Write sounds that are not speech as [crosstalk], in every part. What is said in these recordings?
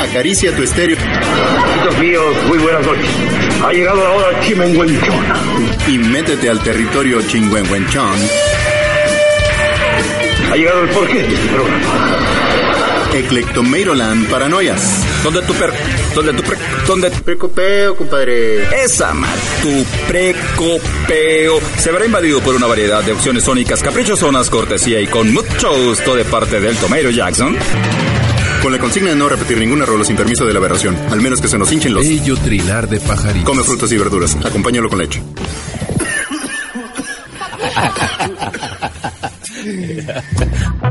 Acaricia tu estéreo. Amigos míos, muy buenas noches. Ha llegado la hora chimenguenchona. Y métete al territorio chingüengüenchón. Ha llegado el porqué de este programa. Eclectomeiroland Paranoias. ¿Dónde tu per... ¿Dónde tu pre... ¿Dónde tu Precopeo, compadre. Esa mal, tu precopeo se verá invadido por una variedad de opciones sónicas caprichosonas, cortesía y con mucho gusto de parte del Tomato Jackson. Con la consigna de no repetir ningún error sin permiso de la aberración, al menos que se nos hinchen los... Bello trilar de pajaritos. Come frutas y verduras, acompáñalo con leche. [laughs]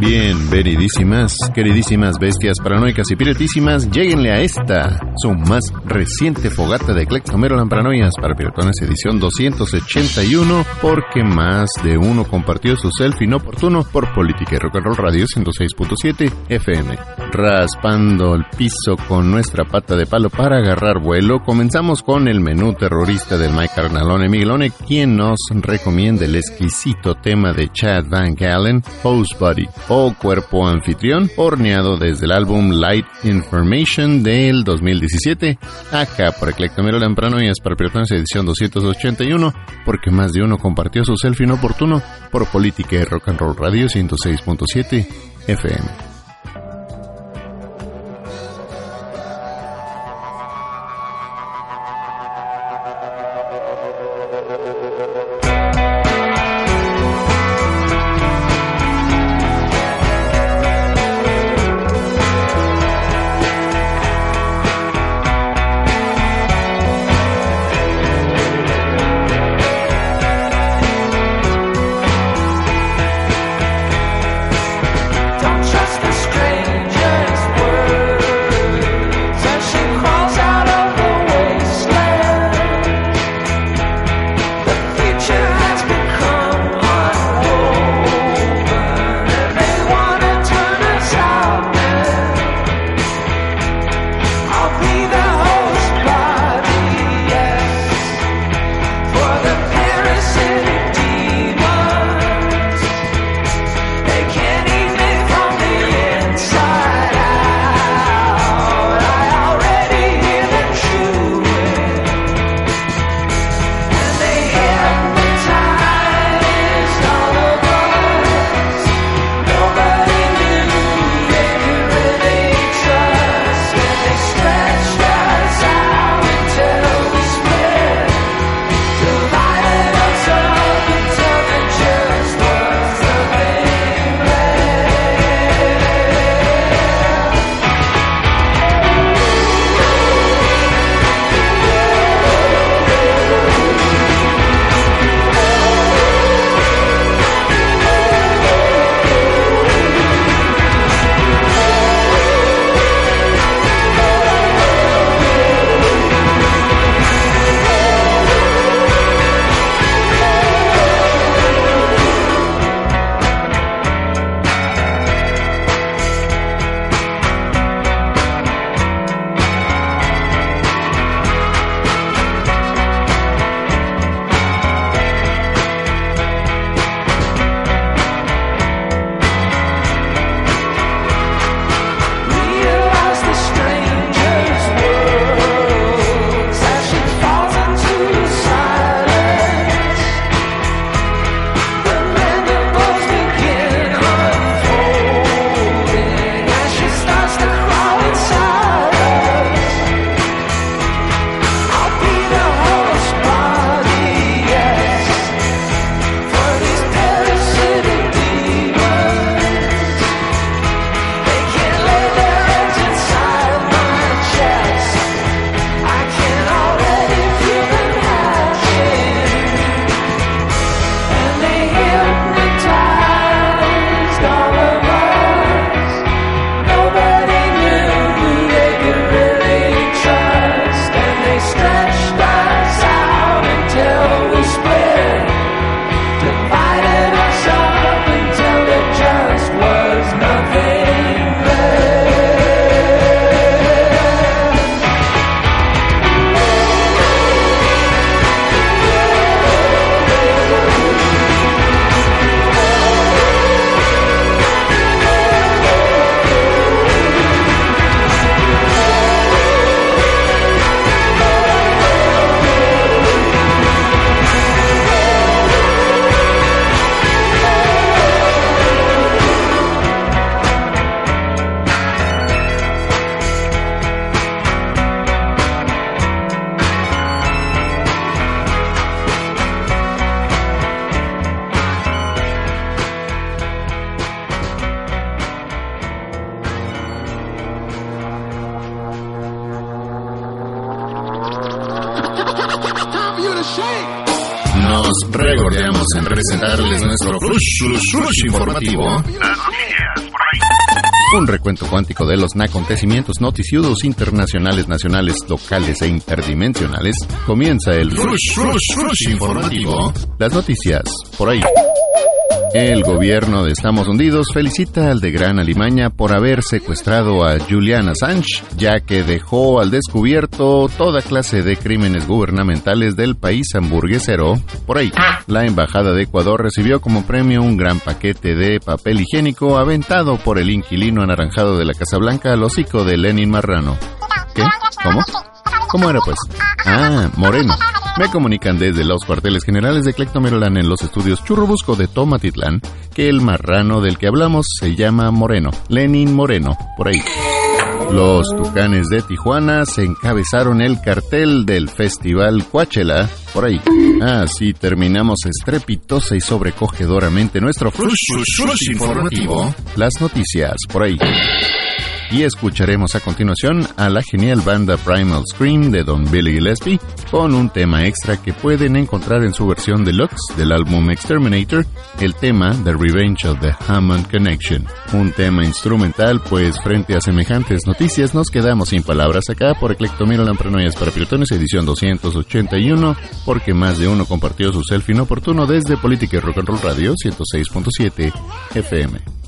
Bien, veridísimas, queridísimas bestias paranoicas y piretísimas, lleguenle a esta, su más reciente fogata de Eclectomerolan Paranoias para Piratones edición 281, porque más de uno compartió su selfie inoportuno por Política y Rock and Roll Radio 106.7 FM. Raspando el piso con nuestra pata de palo para agarrar vuelo, comenzamos con el menú terrorista de Mike Carnalone Miguelone, quien nos recomienda el exquisito tema de Chad Van Galen, Host Buddy o Cuerpo Anfitrión, horneado desde el álbum Light Information del 2017, acá por Eclectomero Lamprano y para Piratones edición 281, porque más de uno compartió su selfie inoportuno por Política y Rock and Roll Radio 106.7 FM. Flush informativo. Un recuento cuántico de los acontecimientos noticiudos internacionales, nacionales, locales e interdimensionales. Comienza el flush, flush, flush informativo. Las noticias, por ahí. El gobierno de Estamos Unidos felicita al de Gran Alimaña por haber secuestrado a Julian Assange, ya que dejó al descubierto toda clase de crímenes gubernamentales del país hamburguesero. Por ahí, la Embajada de Ecuador recibió como premio un gran paquete de papel higiénico aventado por el inquilino anaranjado de la Casa Blanca al hocico de Lenin Marrano. ¿Qué? ¿Cómo? ¿Cómo era pues? Ah, Moreno. Me comunican desde los cuarteles generales de Clectomerolan en los estudios Churrubusco de Tomatitlán que el marrano del que hablamos se llama Moreno, Lenin Moreno, por ahí. Los Tucanes de Tijuana se encabezaron el cartel del Festival Coachella, por ahí. Así terminamos estrepitosa y sobrecogedoramente nuestro flush, informativo. Las noticias, por ahí y escucharemos a continuación a la genial banda Primal Scream de Don Billy Gillespie con un tema extra que pueden encontrar en su versión deluxe del álbum Exterminator, el tema The Revenge of the Hammond Connection. Un tema instrumental, pues frente a semejantes noticias nos quedamos sin palabras acá por Eclectomiro Lampranoias para Pilotones edición 281, porque más de uno compartió su selfie inoportuno desde Política Rock and Roll Radio 106.7 FM.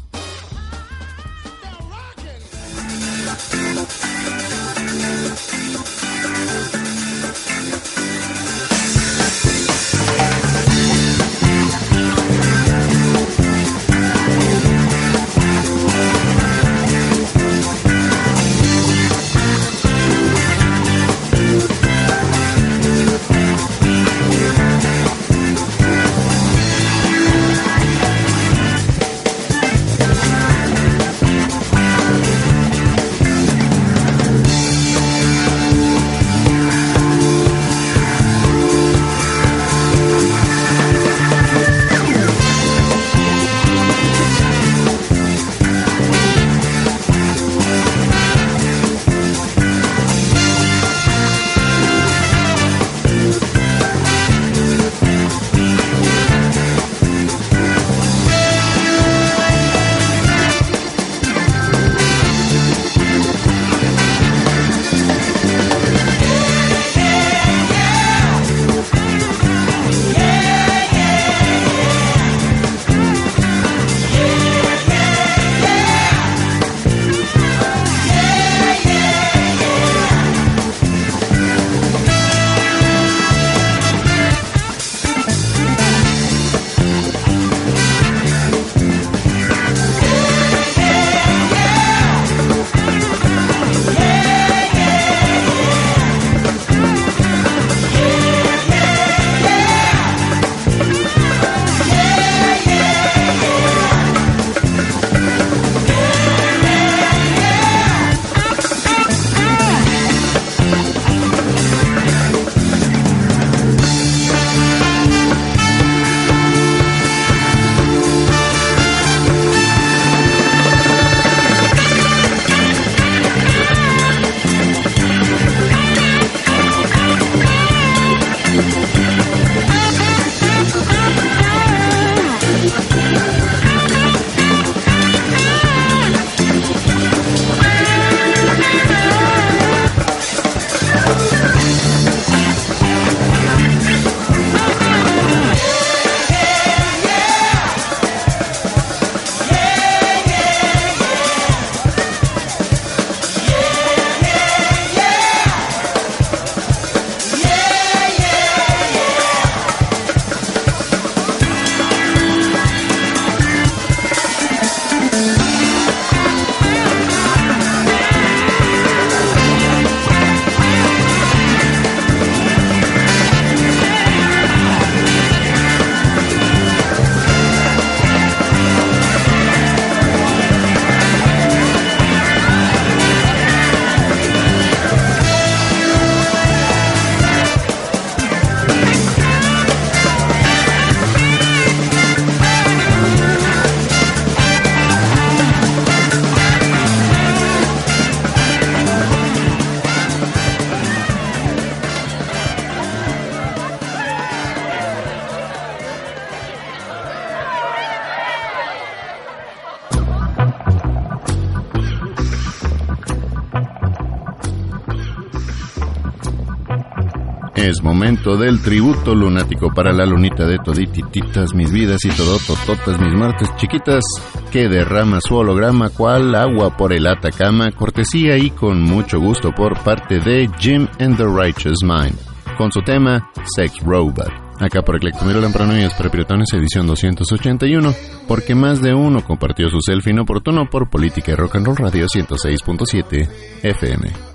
Momento del tributo lunático para la lunita de toditititas mis vidas y todotototas mis martes chiquitas que derrama su holograma cual agua por el Atacama, cortesía y con mucho gusto por parte de Jim and the Righteous Mind, con su tema Sex Robot. Acá por Eclectomiro Lampranoias para Piratones edición 281, porque más de uno compartió su selfie inoportuno por Política y Rock and Roll Radio 106.7 FM.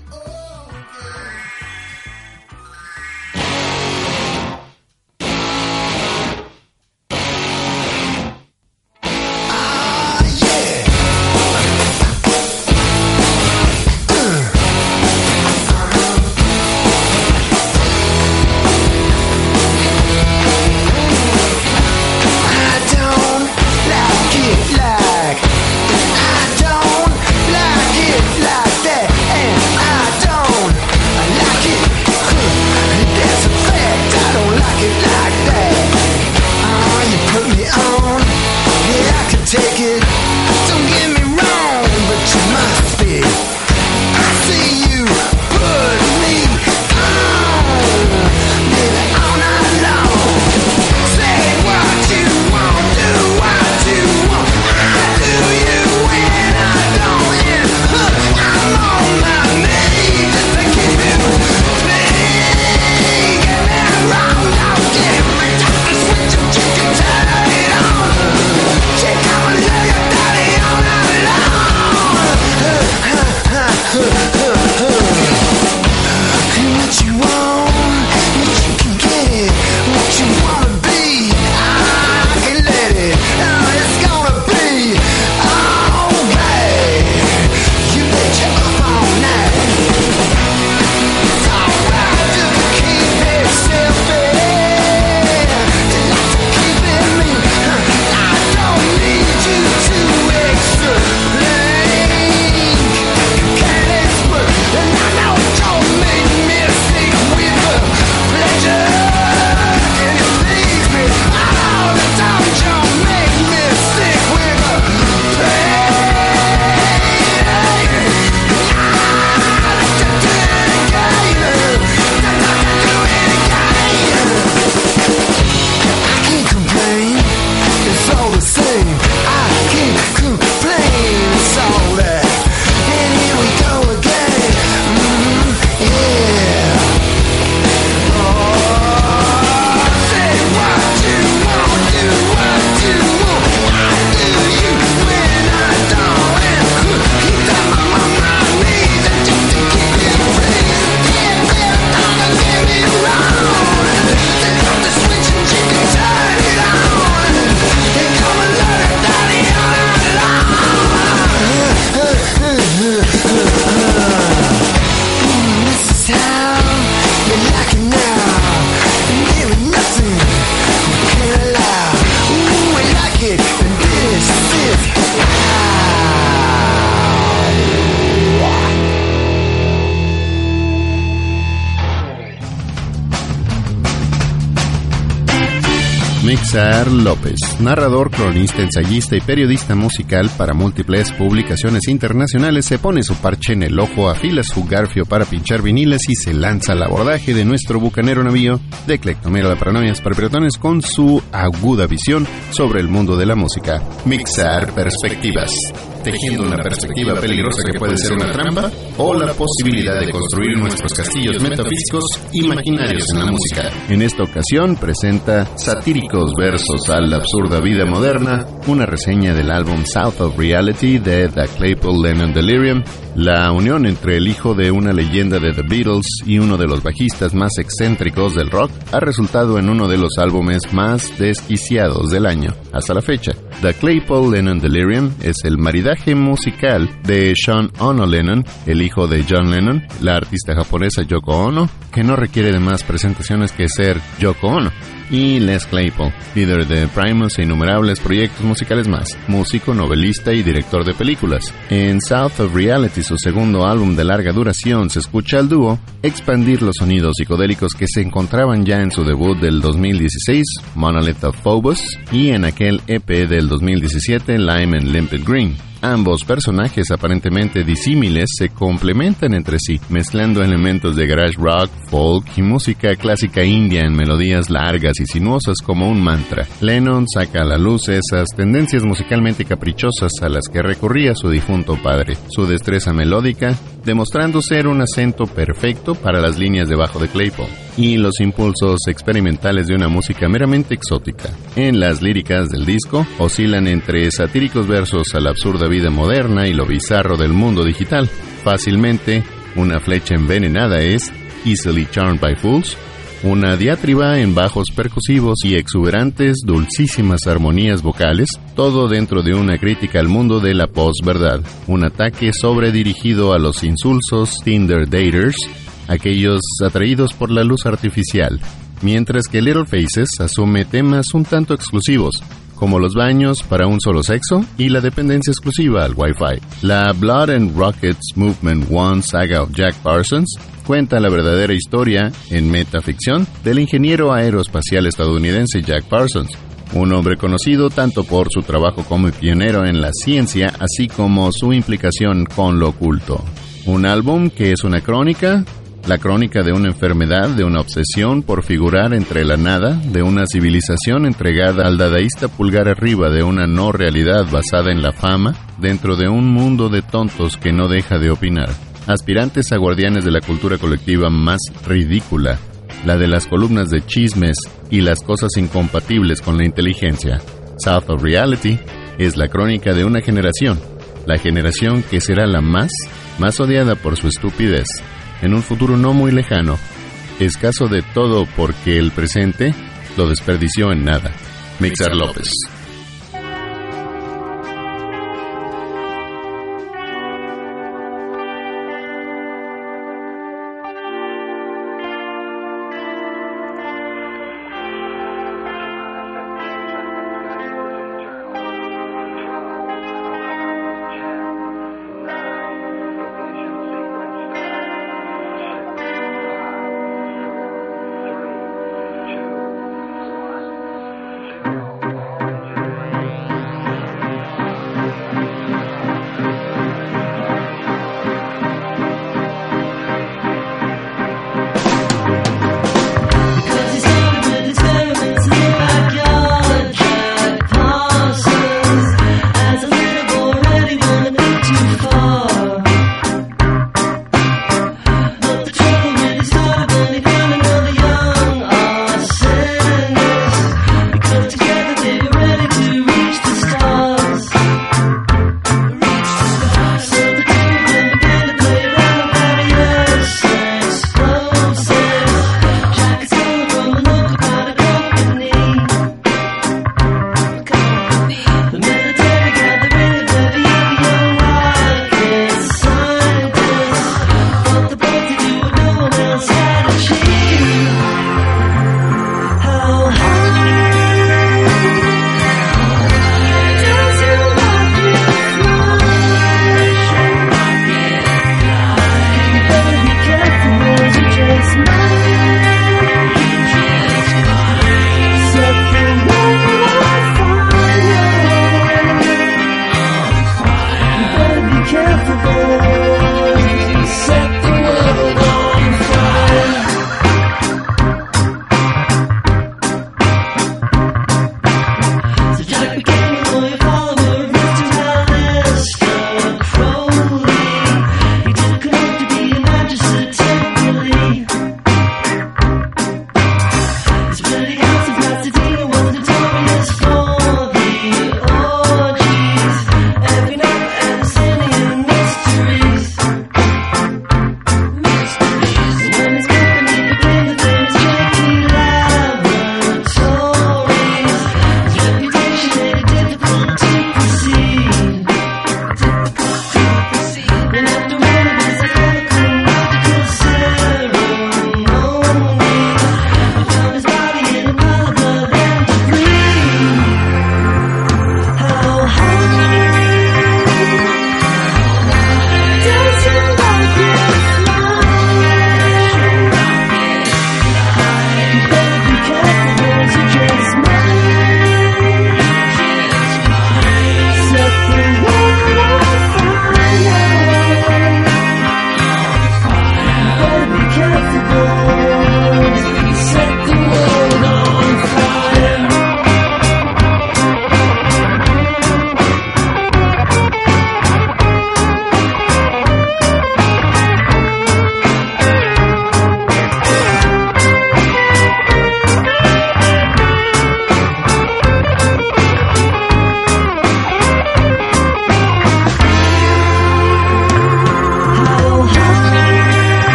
López, narrador, cronista, ensayista y periodista musical para múltiples publicaciones internacionales, se pone su parche en el ojo, afila su garfio para pinchar viniles y se lanza al abordaje de nuestro bucanero navío de Clectomera de Paranoias para con su aguda visión sobre el mundo de la música. Mixar perspectivas tejiendo una perspectiva peligrosa que puede ser una trampa o la posibilidad de construir nuestros castillos metafísicos imaginarios en la música. En esta ocasión presenta Satíricos versos a la absurda vida moderna, una reseña del álbum South of Reality de The Claypool Lennon Delirium, la unión entre el hijo de una leyenda de The Beatles y uno de los bajistas más excéntricos del rock ha resultado en uno de los álbumes más desquiciados del año hasta la fecha. The Claypool Lennon Delirium es el maridaje musical de Sean Ono Lennon, el hijo de John Lennon, la artista japonesa Yoko Ono, que no requiere de más presentaciones que ser Yoko Ono y Les Claypool, líder de Primus e innumerables proyectos musicales más, músico, novelista y director de películas. En South of Reality, su segundo álbum de larga duración, se escucha al dúo expandir los sonidos psicodélicos que se encontraban ya en su debut del 2016, Monolith of Phobos, y en aquel EP del 2017, Lime and Limpid Green. Ambos personajes aparentemente disímiles se complementan entre sí, mezclando elementos de garage rock, folk y música clásica india en melodías largas y sinuosas como un mantra. Lennon saca a la luz esas tendencias musicalmente caprichosas a las que recurría su difunto padre, su destreza melódica, demostrando ser un acento perfecto para las líneas de bajo de Claypool, y los impulsos experimentales de una música meramente exótica. En las líricas del disco oscilan entre satíricos versos a la absurda vida moderna y lo bizarro del mundo digital. Fácilmente, una flecha envenenada es Easily Charmed by Fools, una diatriba en bajos percusivos y exuberantes, dulcísimas armonías vocales, todo dentro de una crítica al mundo de la posverdad, un ataque sobredirigido a los insulsos Tinder daters, aquellos atraídos por la luz artificial, mientras que Little Faces asume temas un tanto exclusivos, como los baños para un solo sexo y la dependencia exclusiva al Wi-Fi. La Blood and Rockets Movement One saga of Jack Parsons cuenta la verdadera historia, en metaficción, del ingeniero aeroespacial estadounidense Jack Parsons, un hombre conocido tanto por su trabajo como pionero en la ciencia, así como su implicación con lo oculto. Un álbum que es una crónica, la crónica de una enfermedad, de una obsesión por figurar entre la nada, de una civilización entregada al dadaísta pulgar arriba de una no realidad basada en la fama, dentro de un mundo de tontos que no deja de opinar. Aspirantes a guardianes de la cultura colectiva más ridícula, la de las columnas de chismes y las cosas incompatibles con la inteligencia. South of Reality es la crónica de una generación, la generación que será la más, más odiada por su estupidez en un futuro no muy lejano, escaso de todo porque el presente lo desperdició en nada. Mixer López.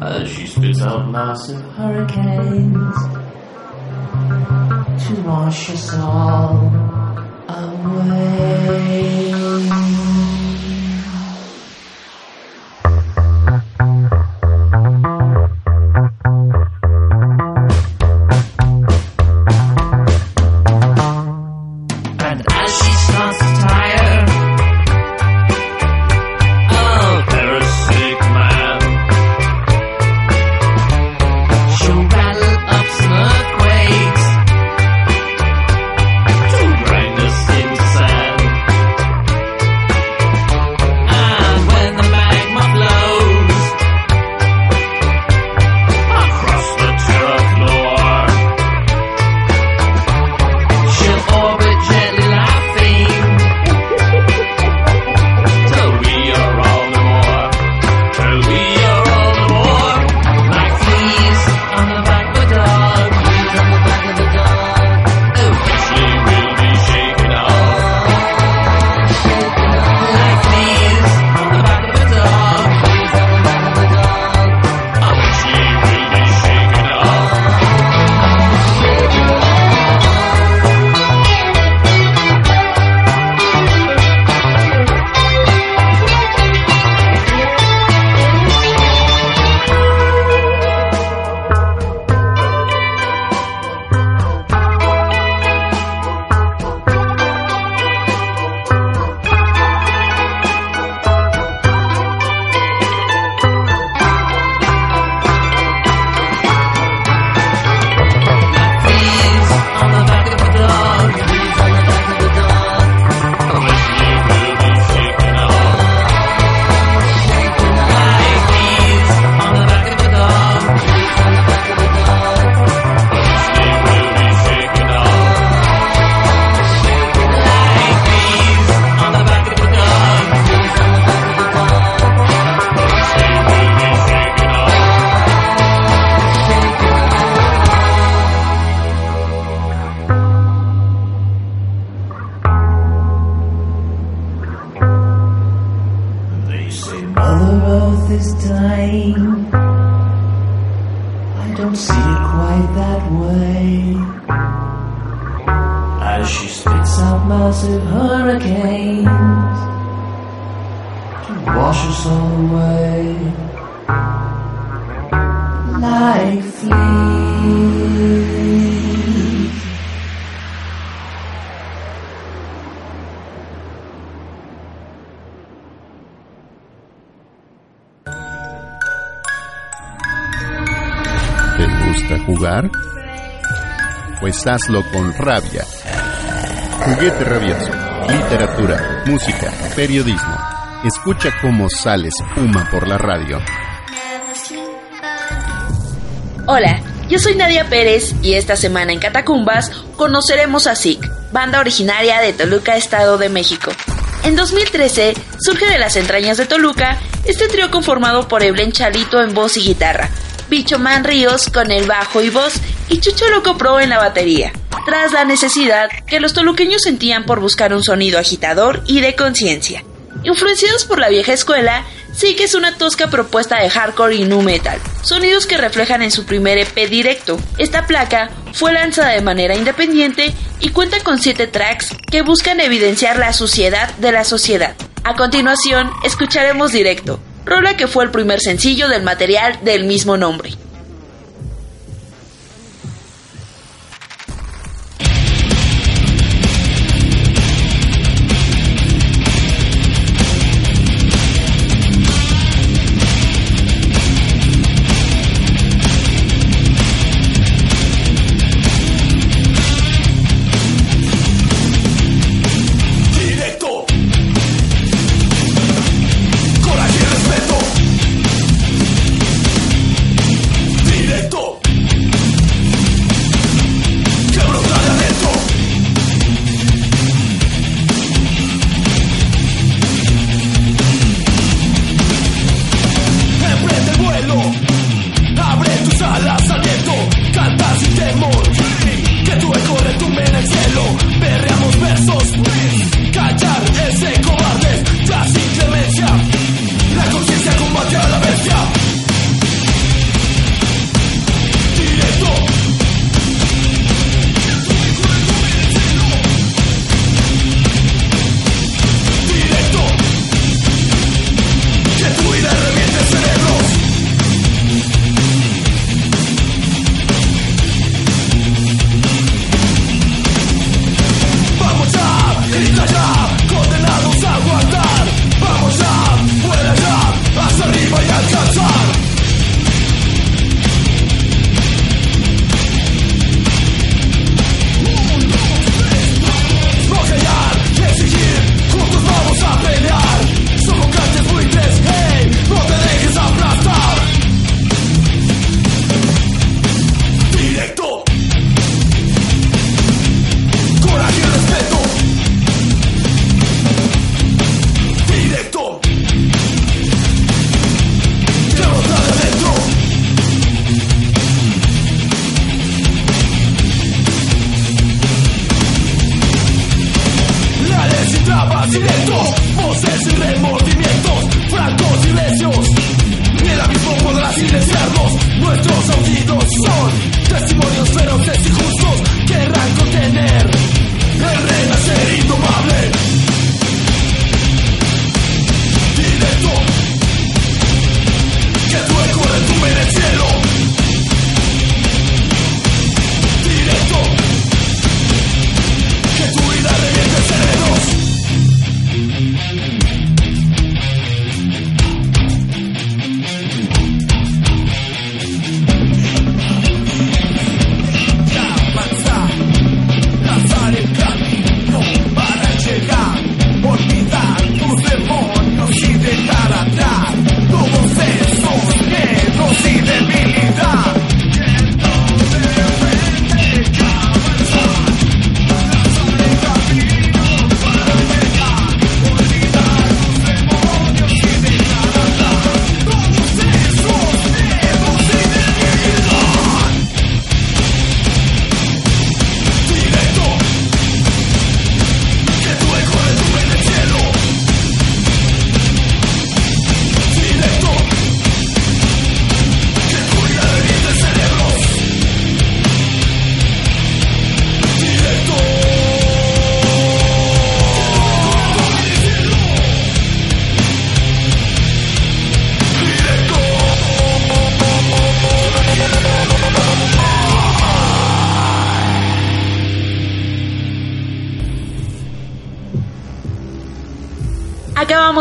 As she spits out massive hurricanes to wash us all away. Hazlo con rabia. Juguete rabioso, literatura, música, periodismo. Escucha cómo sale espuma por la radio. Hola, yo soy Nadia Pérez y esta semana en Catacumbas conoceremos a SIC, banda originaria de Toluca, Estado de México. En 2013 surge de las entrañas de Toluca este trío conformado por Eblen Chalito en voz y guitarra, Bicho Man Ríos con el bajo y voz y Chucho Loco Pro en la batería, tras la necesidad que los toluqueños sentían por buscar un sonido agitador y de conciencia. Influenciados por la vieja escuela, sí que es una tosca propuesta de hardcore y nu metal, sonidos que reflejan en su primer EP directo. Esta placa fue lanzada de manera independiente y cuenta con 7 tracks que buscan evidenciar la suciedad de la sociedad. A continuación, escucharemos directo, rola que fue el primer sencillo del material del mismo nombre.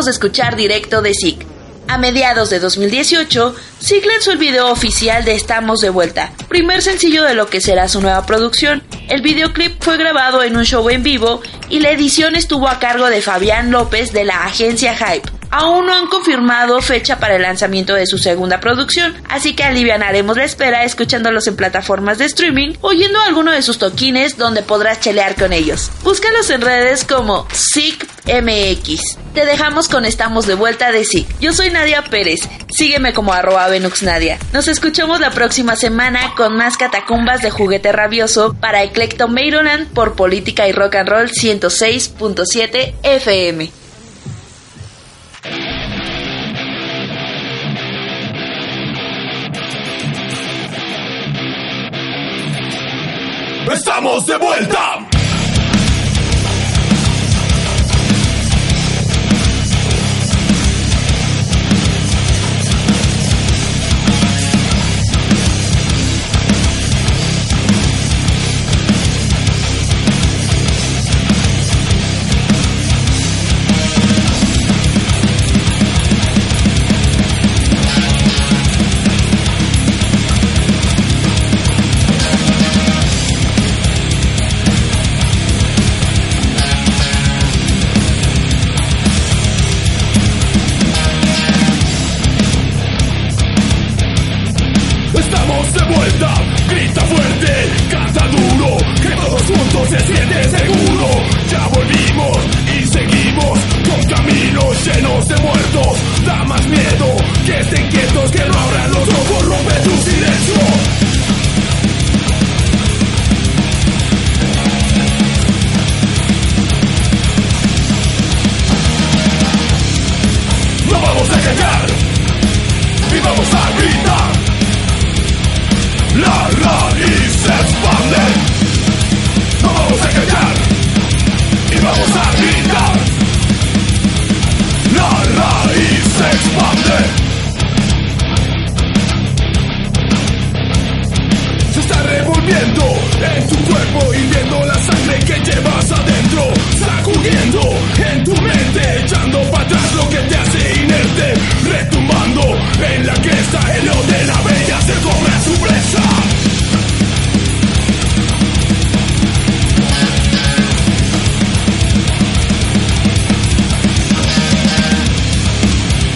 Escuchar directo de Zig. A mediados de 2018, Zig lanzó el video oficial de Estamos de Vuelta, primer sencillo de lo que será su nueva producción. El videoclip fue grabado en un show en vivo y la edición estuvo a cargo de Fabián López de la agencia Hype. Aún no han confirmado fecha para el lanzamiento de su segunda producción, así que alivianaremos la espera escuchándolos en plataformas de streaming, oyendo alguno de sus toquines donde podrás chelear con ellos. Búscalos en redes como SICMX. Te dejamos con Estamos de vuelta de SIC. Yo soy Nadia Pérez, sígueme como arroba Nadia. Nos escuchamos la próxima semana con más catacumbas de juguete rabioso para Eclecto Maryland por Política y Rock and Roll 106.7 FM. ¡Estamos de vuelta! Se come a su presa.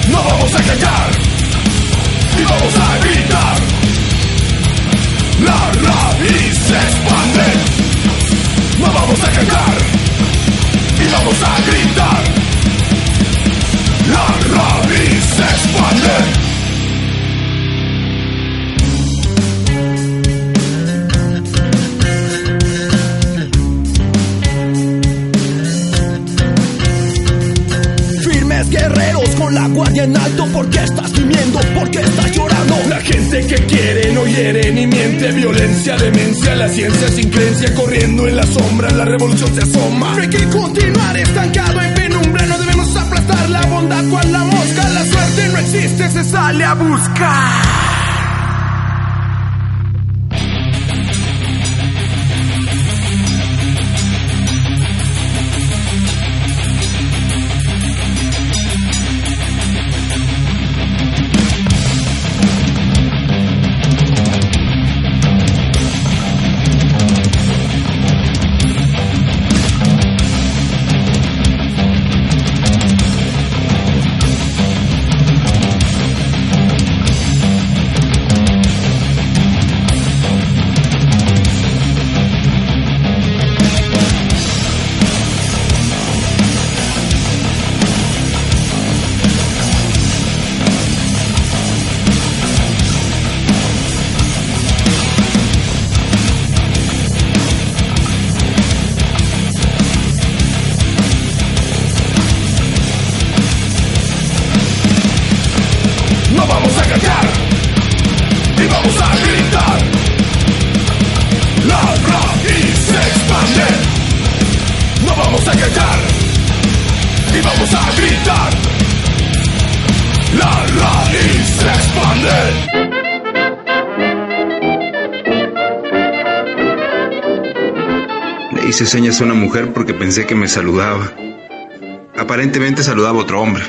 No vamos a callar y vamos a gritar. La raíz se expande. No vamos a callar y vamos a gritar. La raíz se expande. Hice señas a una mujer porque pensé que me saludaba. Aparentemente saludaba otro hombre.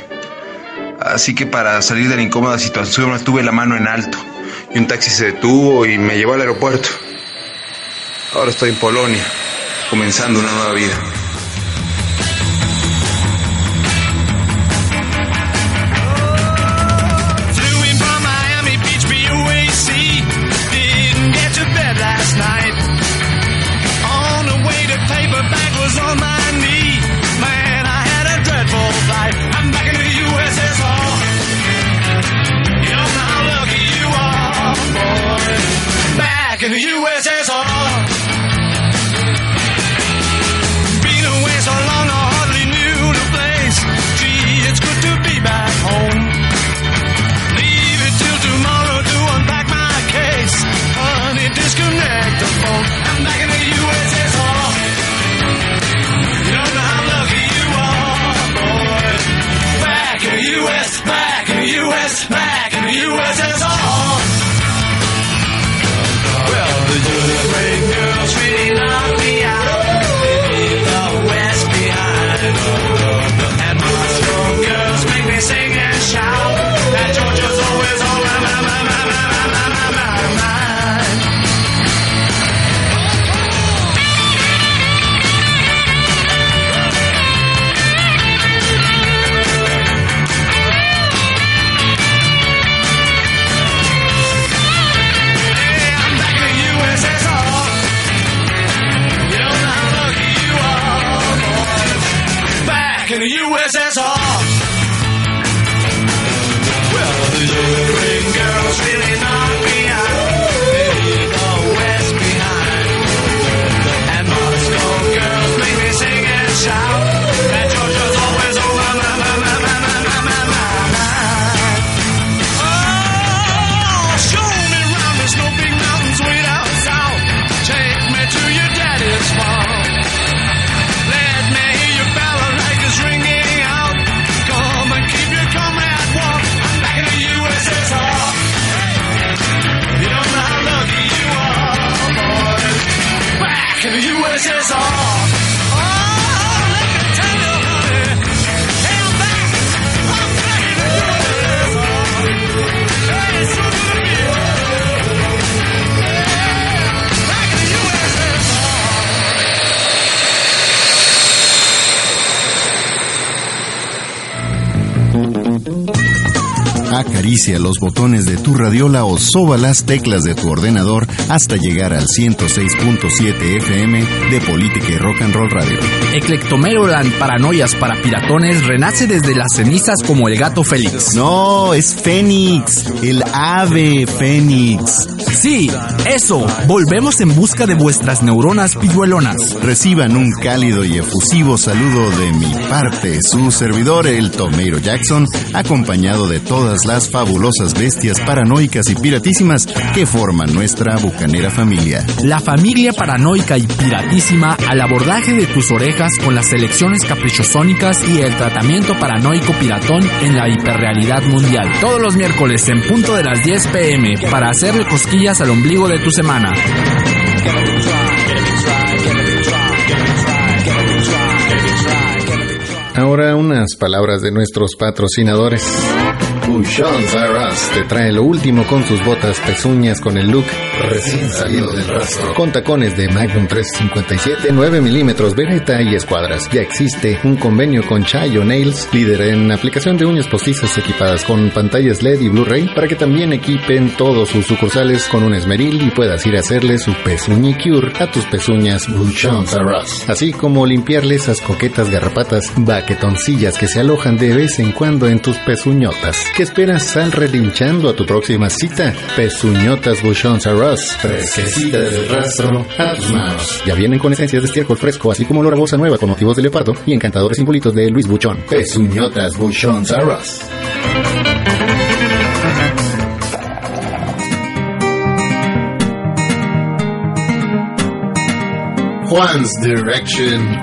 Así que para salir de la incómoda situación tuve la mano en alto y un taxi se detuvo y me llevó al aeropuerto. Ahora estoy en Polonia, comenzando una nueva vida. Acaricia los botones de tu radiola o soba las teclas de tu ordenador hasta llegar al 106.7 FM de Política y Rock and Roll Radio. Eclectomeroland Paranoias para Piratones renace desde las cenizas como el gato Félix. No, es Fénix, el ave Fénix. Sí, eso. Volvemos en busca de vuestras neuronas pilluelonas. Reciban un cálido y efusivo saludo de mi parte, su servidor, el Tomeiro Jackson, acompañado de todas las fabulosas bestias paranoicas y piratísimas que forman nuestra bucanera familia. La familia paranoica y piratísima al abordaje de tus orejas con las selecciones caprichosónicas y el tratamiento paranoico piratón en la hiperrealidad mundial. Todos los miércoles en punto de las 10 pm para hacerle cosquillas al ombligo de tu semana. Ahora unas palabras de nuestros patrocinadores. Bouchons R Us te trae lo último con sus botas pezuñas con el look recién salido del rastro. Con tacones de Magnum 357, 9 milímetros, Beretta y escuadras. Ya existe un convenio con Chayo Nails, líder en aplicación de uñas postizas equipadas con pantallas LED y Blu-ray para que también equipen todos sus sucursales con un esmeril y puedas ir a hacerle su pezuñicure a tus pezuñas Bouchons R Us. Así como limpiarle esas coquetas garrapatas baquetoncillas que se alojan de vez en cuando en tus pezuñotas. ¿Qué esperas? Sal relinchando a tu próxima cita. Pezuñotas Bouchons R Us. Fresquecitas del rastro a tus manos. Ya vienen con esencias de estiércol fresco, así como olor a bolsa nueva con motivos de leopardo y encantadores simbolitos de Luis Buchón. Pezuñotas Bouchons R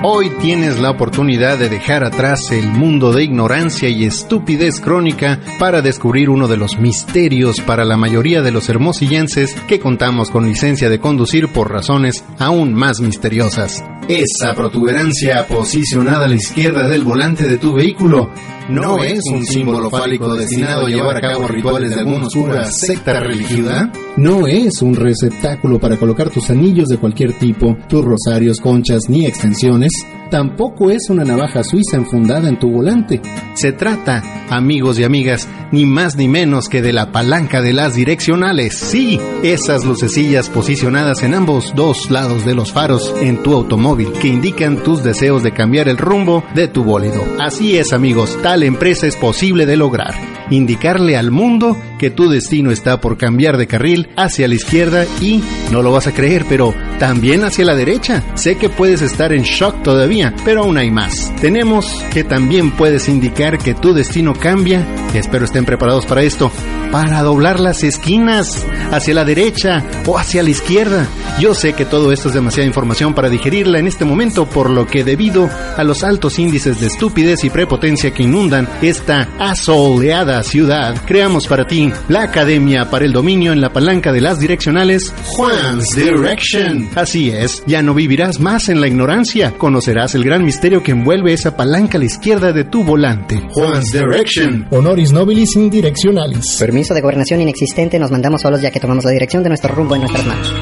Hoy tienes la oportunidad de dejar atrás el mundo de ignorancia y estupidez crónica para descubrir uno de los misterios para la mayoría de los hermosillenses que contamos con licencia de conducir por razones aún más misteriosas. Esa protuberancia posicionada a la izquierda del volante de tu vehículo no es un símbolo fálico destinado a llevar a cabo rituales de alguna oscura secta religiosa. No es un receptáculo para colocar tus anillos de cualquier tipo, tus rosarios, conchas ni extensiones. Tampoco es una navaja suiza enfundada en tu volante. Se trata, amigos y amigas, ni más ni menos que de la palanca de las direccionales. Sí, esas lucecillas posicionadas en ambos dos lados de los faros en tu automóvil que indican tus deseos de cambiar el rumbo de tu bólido. Así es, amigos, tal empresa es posible de lograr. Indicarle al mundo que tu destino está por cambiar de carril hacia la izquierda y, no lo vas a creer, pero también hacia la derecha. Sé que puedes estar en shock todavía, pero aún hay más. Tenemos que también puedes indicar que tu destino cambia, espero estén preparados para esto, para doblar las esquinas hacia la derecha o hacia la izquierda. Yo sé que todo esto es demasiada información para digerirla en este momento, por lo que debido a los altos índices de estupidez y prepotencia que inundan esta asoleada ciudad, creamos para ti la Academia para el Dominio en la Palanca de las Direccionales Juan's Direction. Así es, ya no vivirás más en la ignorancia, conocerás el gran misterio que envuelve esa palanca a la izquierda de tu volante. Juan's Direction. Honoris nobilis in directionalis. Permiso de gobernación inexistente, nos mandamos solos ya que tomamos la dirección de nuestro rumbo en nuestras manos.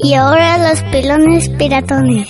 Y ahora los pelones piratones.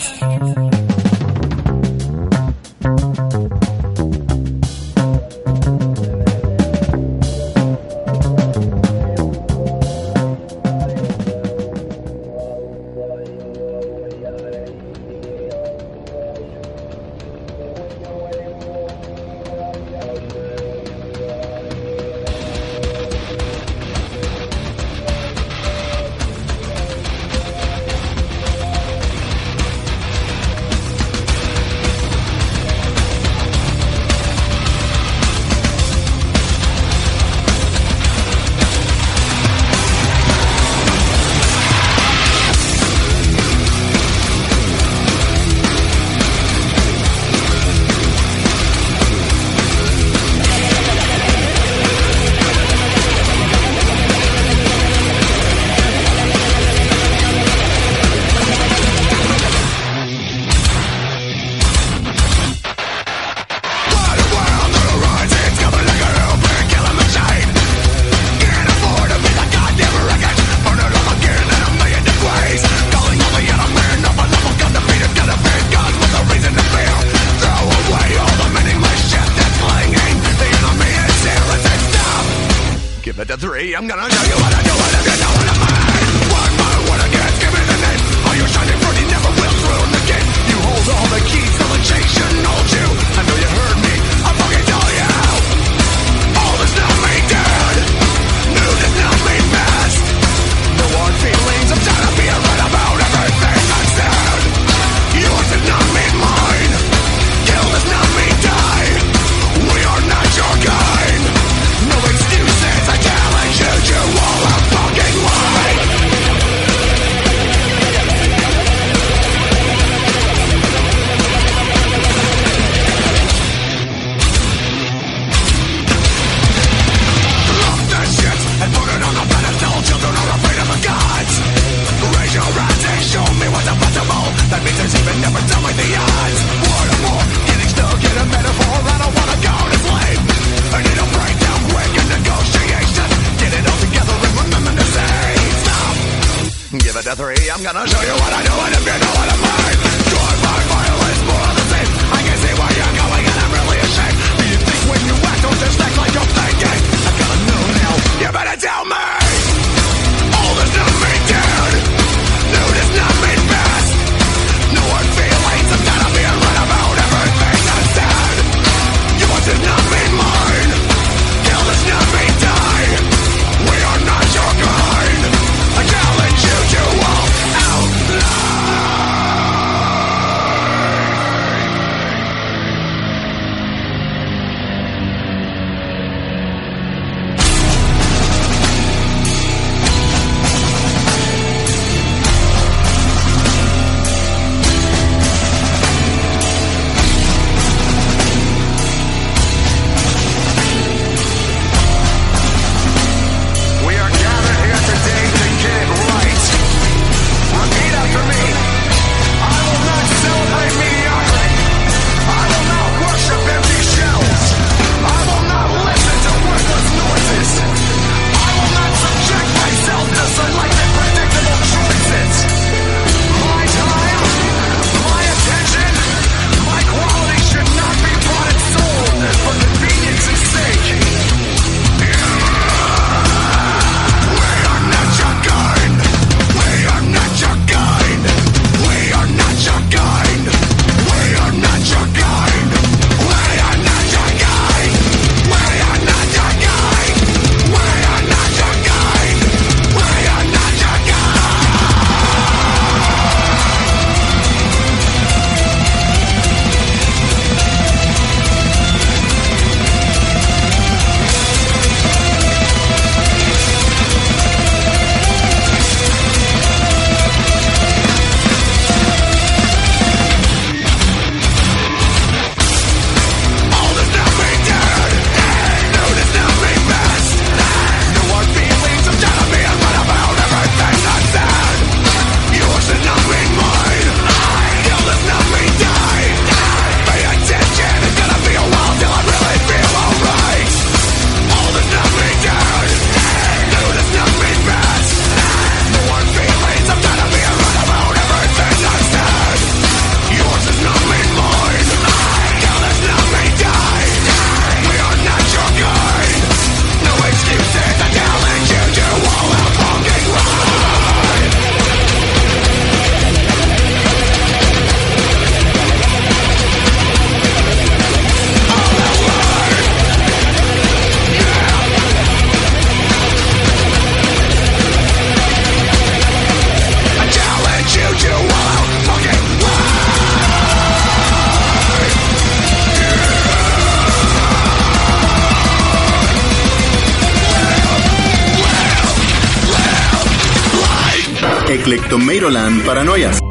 Clectomeiroland Paranoias.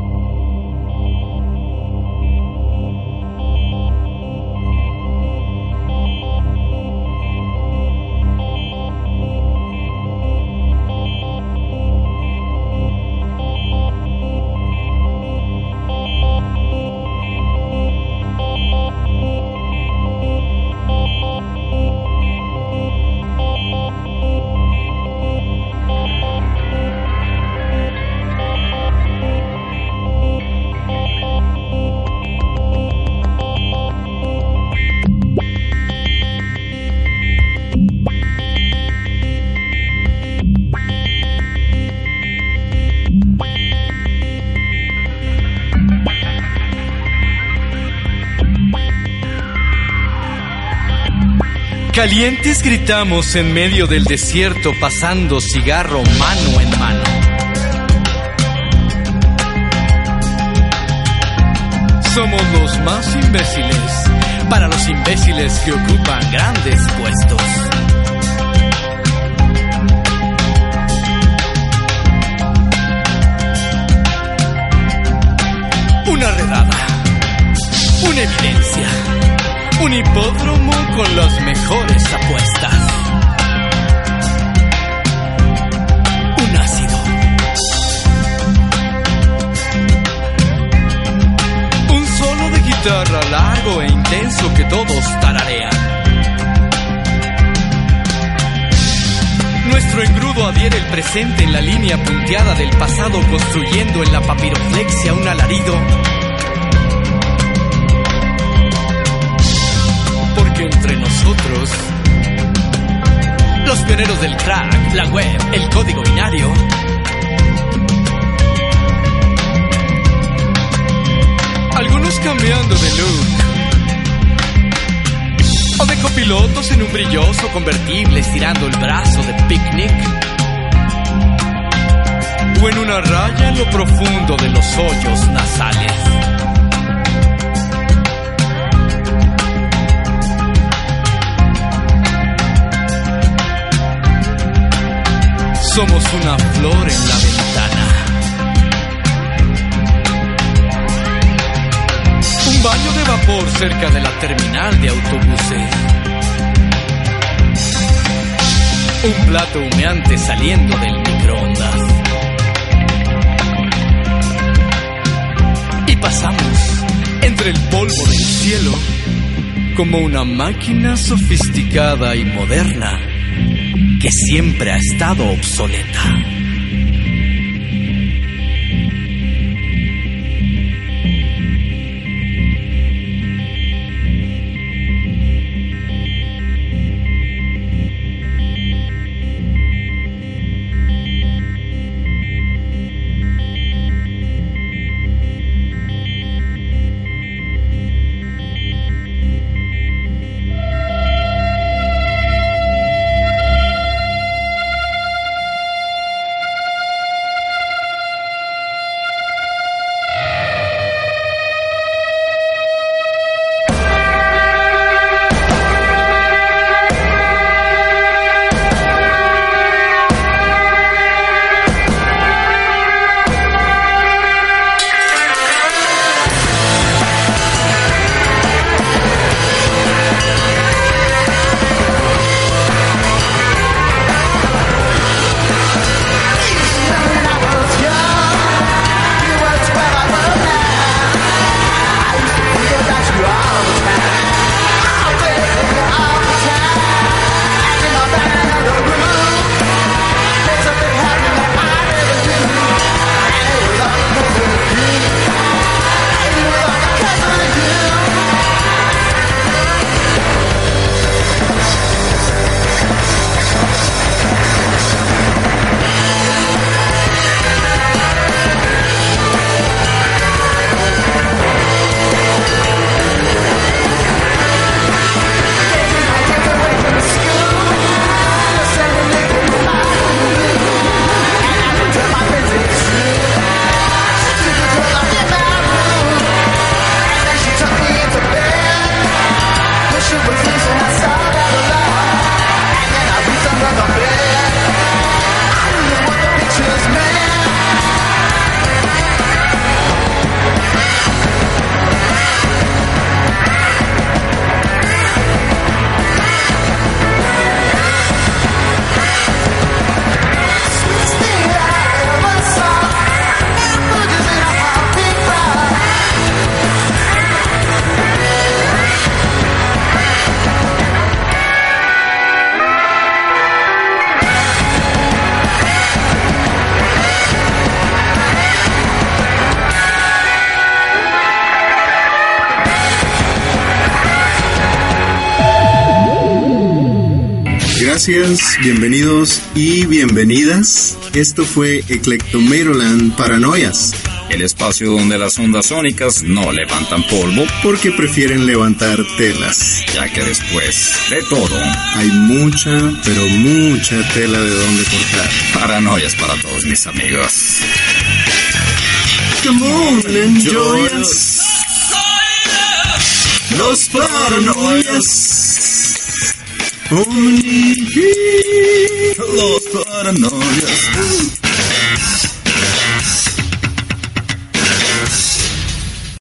Calientes gritamos en medio del desierto pasando cigarro mano en mano. Somos los más imbéciles para los imbéciles que ocupan grandes puestos. Una redada, una evidencia, un hipódromo con las mejores apuestas. Un ácido. Un solo de guitarra largo e intenso que todos tararean. Nuestro engrudo adhiere el presente en la línea punteada del pasado, construyendo en la papiroflexia un alarido entre nosotros, los pioneros del crack, la web, el código binario, algunos cambiando de look, o de copilotos en un brilloso convertible estirando el brazo de picnic, o en una raya en lo profundo de los hoyos nasales. Somos una flor en la ventana. Un baño de vapor cerca de la terminal de autobuses. Un plato humeante saliendo del microondas. Y pasamos entre el polvo del cielo como una máquina sofisticada y moderna que siempre ha estado obsoleta. Gracias, bienvenidos y bienvenidas. Esto fue Eclectomeroland Paranoias. El espacio donde las ondas sónicas no levantan polvo porque prefieren levantar telas. Ya que después de todo hay mucha, pero mucha tela de donde cortar. Paranoias para todos mis amigos. Come on, enjoy us. Los paranoias. Los paranoias.